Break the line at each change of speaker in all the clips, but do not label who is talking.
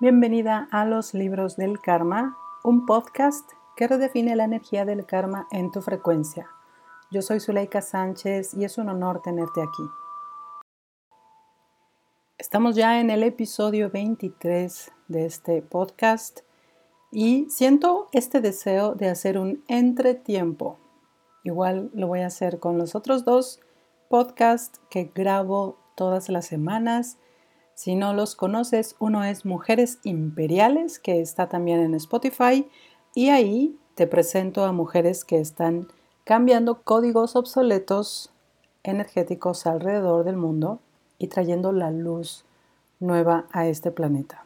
Bienvenida a los libros del karma, un podcast que redefine la energía del karma en tu frecuencia. Yo soy Zuleika Sánchez y es un honor tenerte aquí. Estamos ya en el episodio 23 de este podcast y siento este deseo de hacer un entretiempo. Igual lo voy a hacer con los otros dos podcasts que grabo todas las semanas. Si no los conoces, uno es Mujeres Imperiales, que está también en Spotify, y ahí te presento a mujeres que están cambiando códigos obsoletos energéticos alrededor del mundo y trayendo la luz nueva a este planeta.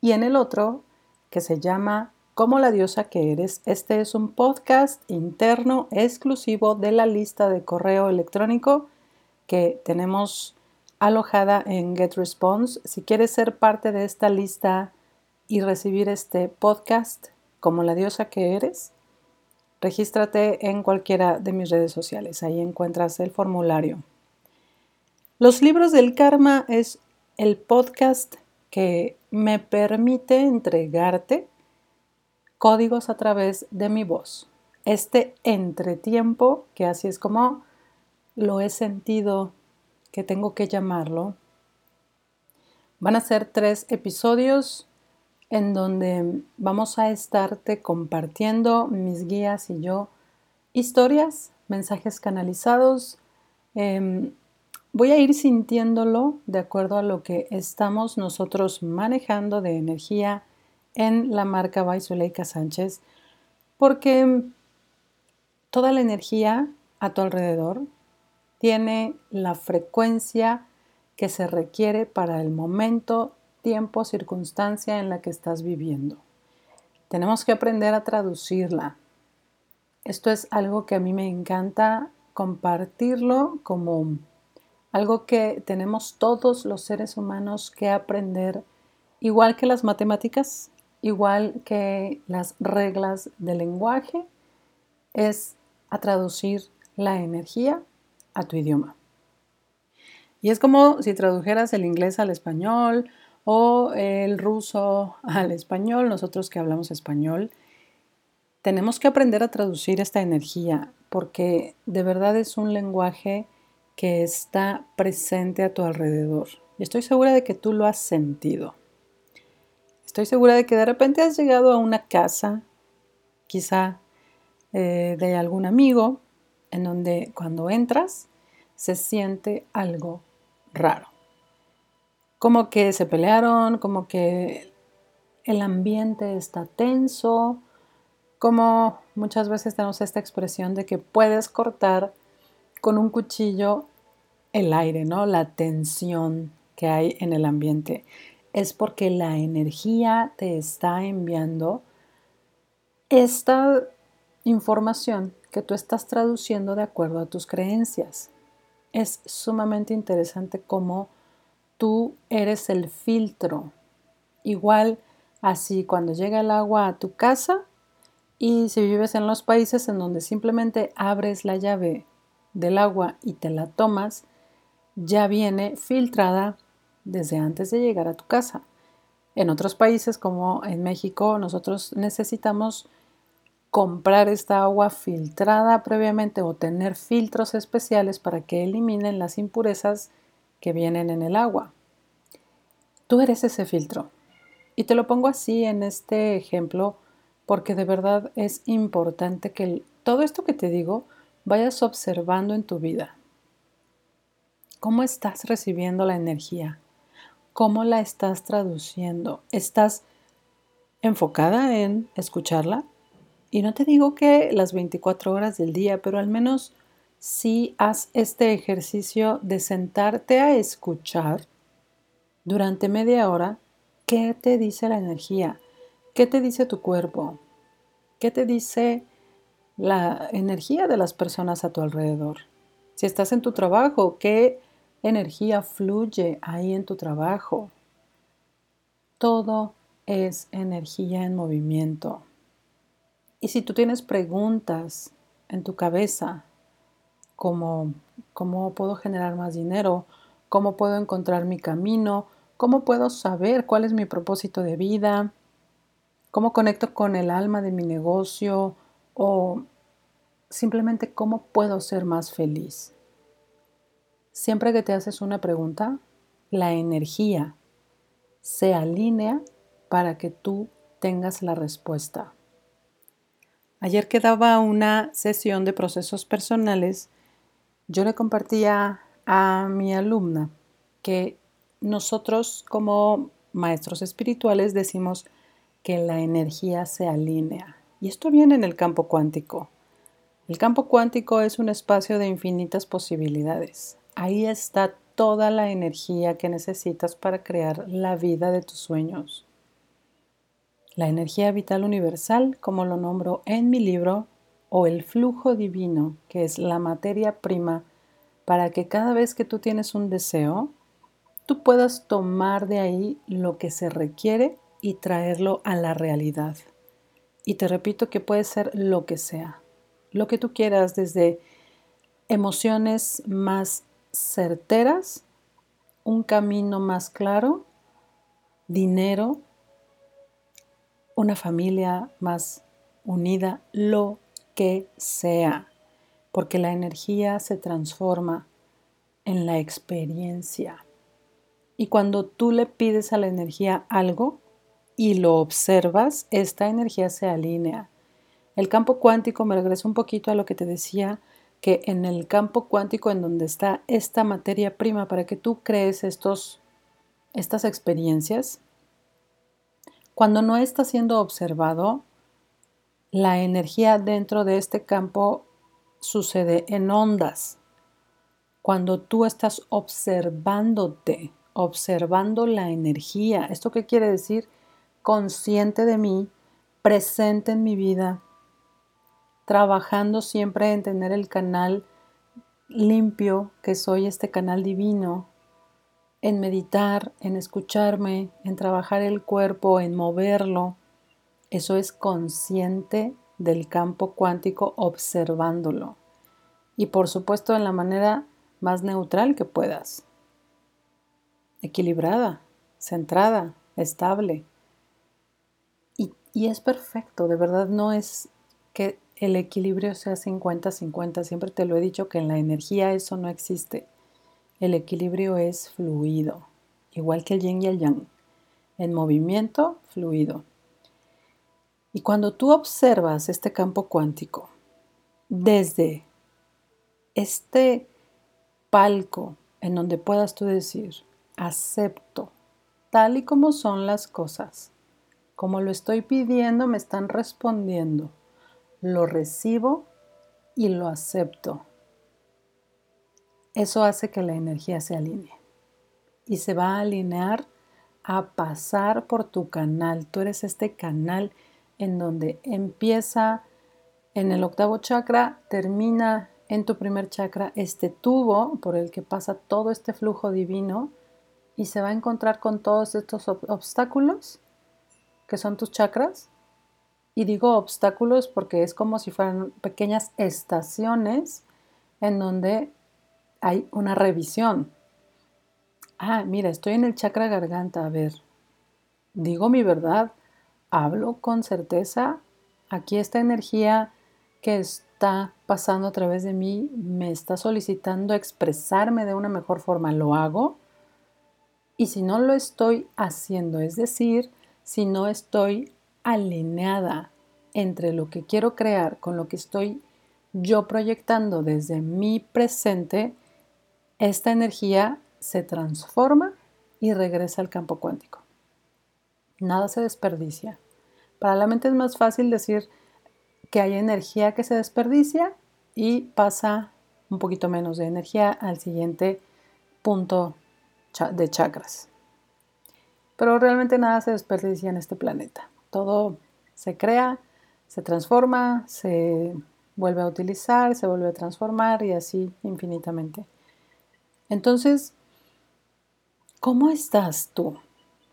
Y en el otro, que se llama Como la diosa que eres, este es un podcast interno exclusivo de la lista de correo electrónico que tenemos alojada en GetResponse. Si quieres ser parte de esta lista y recibir este podcast como la diosa que eres, regístrate en cualquiera de mis redes sociales. Ahí encuentras el formulario. Los libros del karma es el podcast que me permite entregarte códigos a través de mi voz. Este entretiempo, que así es como lo he sentido que tengo que llamarlo, van a ser tres episodios en donde vamos a estarte compartiendo mis guías y yo historias, mensajes canalizados, eh, voy a ir sintiéndolo de acuerdo a lo que estamos nosotros manejando de energía en la marca Baizuleika Sánchez, porque toda la energía a tu alrededor tiene la frecuencia que se requiere para el momento, tiempo, circunstancia en la que estás viviendo. Tenemos que aprender a traducirla. Esto es algo que a mí me encanta compartirlo como algo que tenemos todos los seres humanos que aprender, igual que las matemáticas, igual que las reglas del lenguaje, es a traducir la energía a tu idioma. Y es como si tradujeras el inglés al español o el ruso al español, nosotros que hablamos español, tenemos que aprender a traducir esta energía porque de verdad es un lenguaje que está presente a tu alrededor. Y estoy segura de que tú lo has sentido. Estoy segura de que de repente has llegado a una casa, quizá eh, de algún amigo, en donde cuando entras se siente algo raro. Como que se pelearon, como que el ambiente está tenso, como muchas veces tenemos esta expresión de que puedes cortar con un cuchillo el aire, ¿no? La tensión que hay en el ambiente. Es porque la energía te está enviando esta información que tú estás traduciendo de acuerdo a tus creencias. Es sumamente interesante cómo tú eres el filtro. Igual así cuando llega el agua a tu casa y si vives en los países en donde simplemente abres la llave del agua y te la tomas, ya viene filtrada desde antes de llegar a tu casa. En otros países como en México, nosotros necesitamos comprar esta agua filtrada previamente o tener filtros especiales para que eliminen las impurezas que vienen en el agua. Tú eres ese filtro. Y te lo pongo así en este ejemplo porque de verdad es importante que todo esto que te digo vayas observando en tu vida. ¿Cómo estás recibiendo la energía? ¿Cómo la estás traduciendo? ¿Estás enfocada en escucharla? Y no te digo que las 24 horas del día, pero al menos sí haz este ejercicio de sentarte a escuchar durante media hora qué te dice la energía, qué te dice tu cuerpo, qué te dice la energía de las personas a tu alrededor. Si estás en tu trabajo, ¿qué energía fluye ahí en tu trabajo? Todo es energía en movimiento. Y si tú tienes preguntas en tu cabeza, como cómo puedo generar más dinero, cómo puedo encontrar mi camino, ¿Cómo puedo saber cuál es mi propósito de vida? ¿Cómo conecto con el alma de mi negocio? ¿O simplemente cómo puedo ser más feliz? Siempre que te haces una pregunta, la energía se alinea para que tú tengas la respuesta. Ayer que daba una sesión de procesos personales, yo le compartía a mi alumna que nosotros como maestros espirituales decimos que la energía se alinea. Y esto viene en el campo cuántico. El campo cuántico es un espacio de infinitas posibilidades. Ahí está toda la energía que necesitas para crear la vida de tus sueños. La energía vital universal, como lo nombro en mi libro, o el flujo divino, que es la materia prima para que cada vez que tú tienes un deseo, tú puedas tomar de ahí lo que se requiere y traerlo a la realidad. Y te repito que puede ser lo que sea, lo que tú quieras, desde emociones más certeras, un camino más claro, dinero, una familia más unida, lo que sea, porque la energía se transforma en la experiencia. Y cuando tú le pides a la energía algo y lo observas, esta energía se alinea. El campo cuántico, me regreso un poquito a lo que te decía, que en el campo cuántico en donde está esta materia prima para que tú crees estos, estas experiencias, cuando no está siendo observado, la energía dentro de este campo sucede en ondas. Cuando tú estás observándote, observando la energía, ¿esto qué quiere decir? Consciente de mí, presente en mi vida, trabajando siempre en tener el canal limpio, que soy este canal divino, en meditar, en escucharme, en trabajar el cuerpo, en moverlo. Eso es consciente del campo cuántico observándolo. Y por supuesto en la manera más neutral que puedas. Equilibrada, centrada, estable. Y, y es perfecto, de verdad no es que el equilibrio sea 50-50. Siempre te lo he dicho que en la energía eso no existe. El equilibrio es fluido, igual que el yin y el yang. En movimiento, fluido. Y cuando tú observas este campo cuántico desde este palco en donde puedas tú decir, acepto tal y como son las cosas, como lo estoy pidiendo, me están respondiendo lo recibo y lo acepto. Eso hace que la energía se alinee y se va a alinear a pasar por tu canal. Tú eres este canal en donde empieza en el octavo chakra, termina en tu primer chakra este tubo por el que pasa todo este flujo divino y se va a encontrar con todos estos obstáculos que son tus chakras y digo obstáculos porque es como si fueran pequeñas estaciones en donde hay una revisión. Ah, mira, estoy en el chakra garganta. A ver, digo mi verdad, hablo con certeza. Aquí esta energía que está pasando a través de mí me está solicitando expresarme de una mejor forma. ¿Lo hago? Y si no lo estoy haciendo, es decir, si no estoy alineada entre lo que quiero crear con lo que estoy yo proyectando desde mi presente, esta energía se transforma y regresa al campo cuántico. Nada se desperdicia. Para la mente es más fácil decir que hay energía que se desperdicia y pasa un poquito menos de energía al siguiente punto de chakras. Pero realmente nada se desperdicia en este planeta todo se crea, se transforma, se vuelve a utilizar, se vuelve a transformar y así infinitamente. Entonces, ¿cómo estás tú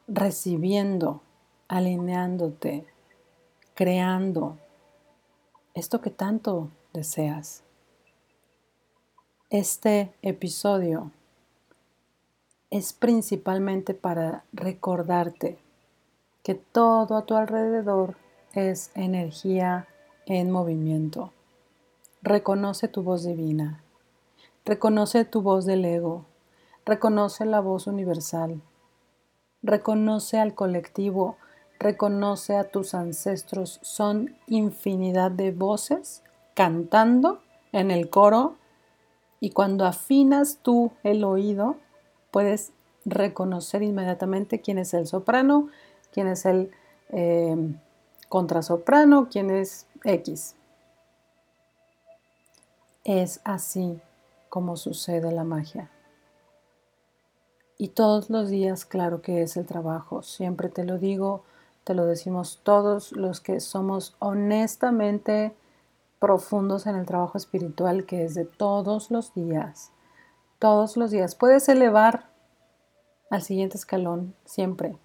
recibiendo, alineándote, creando esto que tanto deseas? Este episodio es principalmente para recordarte que todo a tu alrededor es energía en movimiento. Reconoce tu voz divina, reconoce tu voz del ego, reconoce la voz universal, reconoce al colectivo, reconoce a tus ancestros. Son infinidad de voces cantando en el coro. Y cuando afinas tú el oído, puedes reconocer inmediatamente quién es el soprano, quién es el eh, contrasoprano, quién es X. Es así como sucede la magia. Y todos los días, claro que es el trabajo. Siempre te lo digo, te lo decimos todos los que somos honestamente profundos en el trabajo espiritual, que es de todos los días. Todos los días. Puedes elevar al siguiente escalón siempre.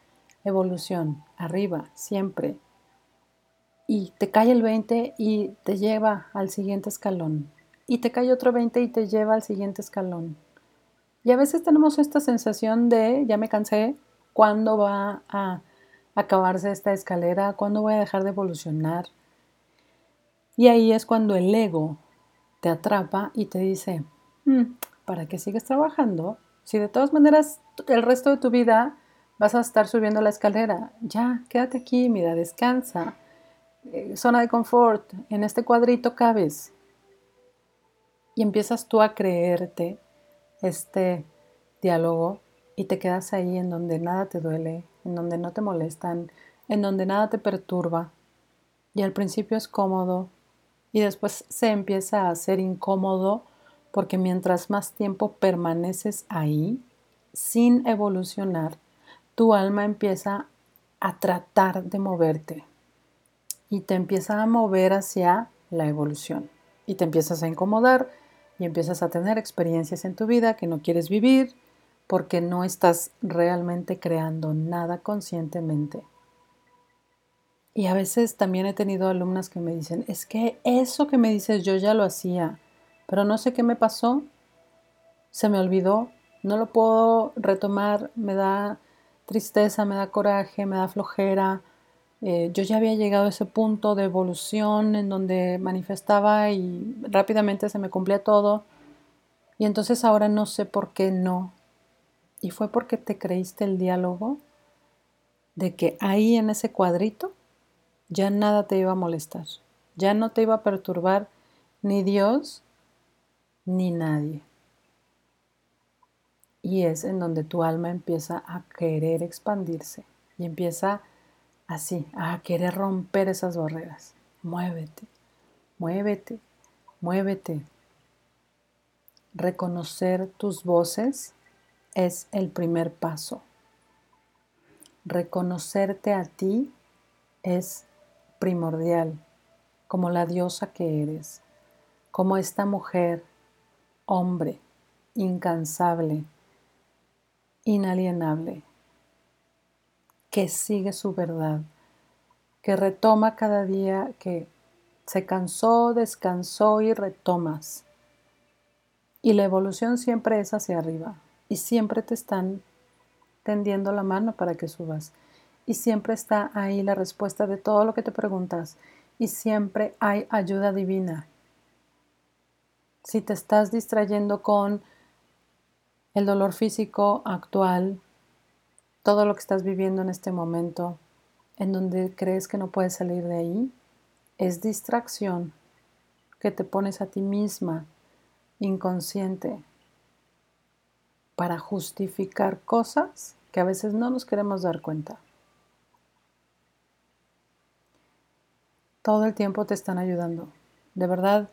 Evolución, arriba, siempre. Y te cae el 20 y te lleva al siguiente escalón. Y te cae otro 20 y te lleva al siguiente escalón. Y a veces tenemos esta sensación de, ya me cansé, ¿cuándo va a acabarse esta escalera? ¿Cuándo voy a dejar de evolucionar? Y ahí es cuando el ego te atrapa y te dice, mm, ¿para qué sigues trabajando? Si de todas maneras el resto de tu vida vas a estar subiendo la escalera, ya, quédate aquí, mira, descansa. Eh, zona de confort, en este cuadrito cabes. Y empiezas tú a creerte este diálogo y te quedas ahí en donde nada te duele, en donde no te molestan, en donde nada te perturba. Y al principio es cómodo y después se empieza a hacer incómodo porque mientras más tiempo permaneces ahí, sin evolucionar, tu alma empieza a tratar de moverte y te empieza a mover hacia la evolución y te empiezas a incomodar y empiezas a tener experiencias en tu vida que no quieres vivir porque no estás realmente creando nada conscientemente. Y a veces también he tenido alumnas que me dicen, es que eso que me dices yo ya lo hacía, pero no sé qué me pasó, se me olvidó, no lo puedo retomar, me da tristeza, me da coraje, me da flojera. Eh, yo ya había llegado a ese punto de evolución en donde manifestaba y rápidamente se me cumplía todo. Y entonces ahora no sé por qué no. Y fue porque te creíste el diálogo de que ahí en ese cuadrito ya nada te iba a molestar, ya no te iba a perturbar ni Dios ni nadie. Y es en donde tu alma empieza a querer expandirse y empieza así, a querer romper esas barreras. Muévete, muévete, muévete. Reconocer tus voces es el primer paso. Reconocerte a ti es primordial, como la diosa que eres, como esta mujer, hombre, incansable, inalienable, que sigue su verdad, que retoma cada día, que se cansó, descansó y retomas. Y la evolución siempre es hacia arriba y siempre te están tendiendo la mano para que subas. Y siempre está ahí la respuesta de todo lo que te preguntas. Y siempre hay ayuda divina. Si te estás distrayendo con el dolor físico actual, todo lo que estás viviendo en este momento, en donde crees que no puedes salir de ahí, es distracción que te pones a ti misma inconsciente para justificar cosas que a veces no nos queremos dar cuenta. Todo el tiempo te están ayudando. De verdad,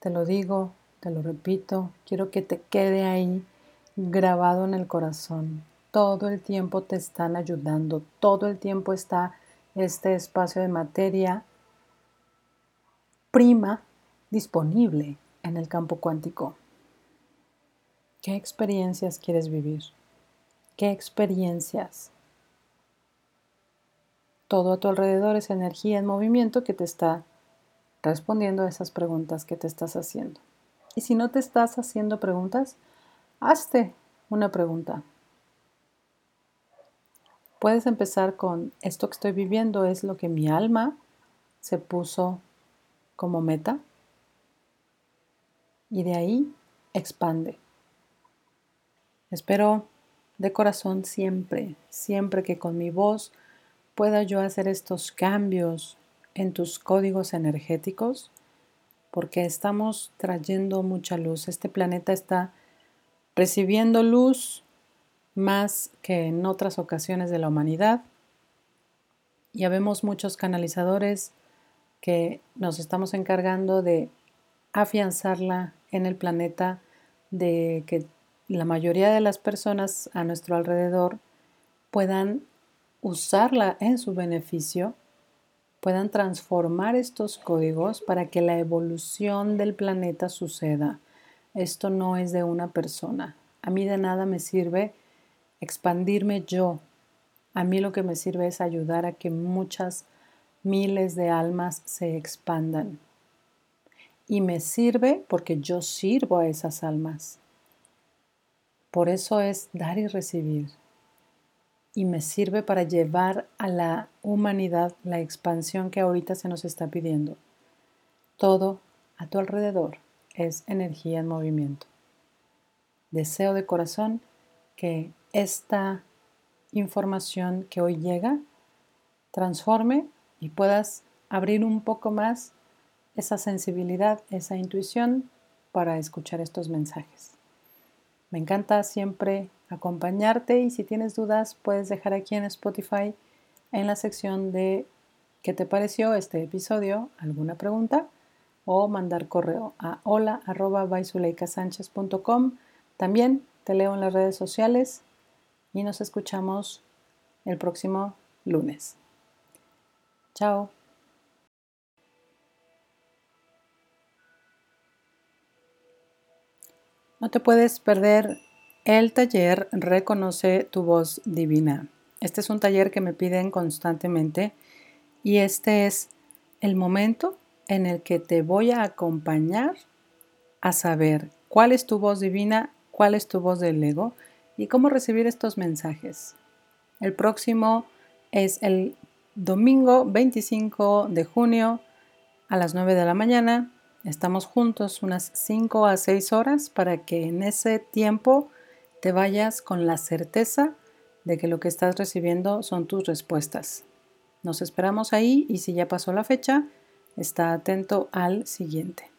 te lo digo, te lo repito, quiero que te quede ahí grabado en el corazón. Todo el tiempo te están ayudando, todo el tiempo está este espacio de materia prima disponible en el campo cuántico. ¿Qué experiencias quieres vivir? ¿Qué experiencias? Todo a tu alrededor es energía en movimiento que te está respondiendo a esas preguntas que te estás haciendo. Y si no te estás haciendo preguntas, hazte una pregunta. Puedes empezar con esto que estoy viviendo es lo que mi alma se puso como meta y de ahí expande. Espero de corazón siempre, siempre que con mi voz pueda yo hacer estos cambios en tus códigos energéticos, porque estamos trayendo mucha luz. Este planeta está recibiendo luz más que en otras ocasiones de la humanidad. Ya vemos muchos canalizadores que nos estamos encargando de afianzarla en el planeta, de que la mayoría de las personas a nuestro alrededor puedan usarla en su beneficio, puedan transformar estos códigos para que la evolución del planeta suceda. Esto no es de una persona. A mí de nada me sirve expandirme yo. A mí lo que me sirve es ayudar a que muchas miles de almas se expandan. Y me sirve porque yo sirvo a esas almas. Por eso es dar y recibir y me sirve para llevar a la humanidad la expansión que ahorita se nos está pidiendo. Todo a tu alrededor es energía en movimiento. Deseo de corazón que esta información que hoy llega transforme y puedas abrir un poco más esa sensibilidad, esa intuición para escuchar estos mensajes. Me encanta siempre acompañarte y si tienes dudas puedes dejar aquí en Spotify en la sección de ¿qué te pareció este episodio? alguna pregunta o mandar correo a hola También te leo en las redes sociales y nos escuchamos el próximo lunes. Chao. No te puedes perder el taller Reconoce tu voz divina. Este es un taller que me piden constantemente y este es el momento en el que te voy a acompañar a saber cuál es tu voz divina, cuál es tu voz del ego y cómo recibir estos mensajes. El próximo es el domingo 25 de junio a las 9 de la mañana. Estamos juntos unas 5 a 6 horas para que en ese tiempo te vayas con la certeza de que lo que estás recibiendo son tus respuestas. Nos esperamos ahí y si ya pasó la fecha, está atento al siguiente.